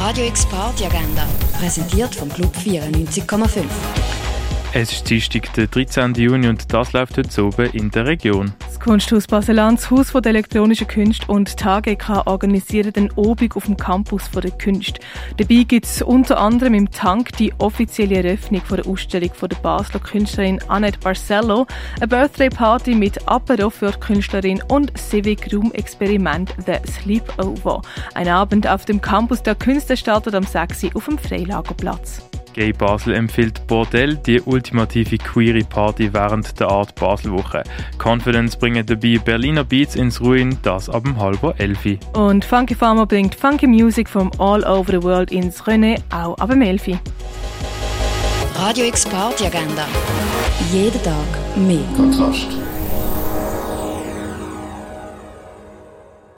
Radio X Party Agenda, präsentiert vom Club 94,5. Es ist Dienstag, der 13. Juni und das läuft heute oben in der Region. Kunsthaus Basel, das Haus der elektronischen Künste und TAGK organisieren den Obig auf dem Campus der Künste. Dabei gibt es unter anderem im Tank die offizielle Eröffnung der Ausstellung der Basler Künstlerin Annette Barcello, eine Birthday-Party mit Apero für die Künstlerin und Civic Room Experiment The Sleepover. Ein Abend auf dem Campus der Künste startet am 6. Uhr auf dem Freilagerplatz. Gay Basel empfiehlt Bordell, die ultimative queere Party während der Art Baselwoche. Confidence bringen dabei Berliner Beats ins Ruin, das ab dem halber Elfi. Und Funky Farmer bringt Funky Music from all over the world ins René, auch ab dem Elfi. Radio X Party Agenda. Jeden Tag mehr. Kontrast.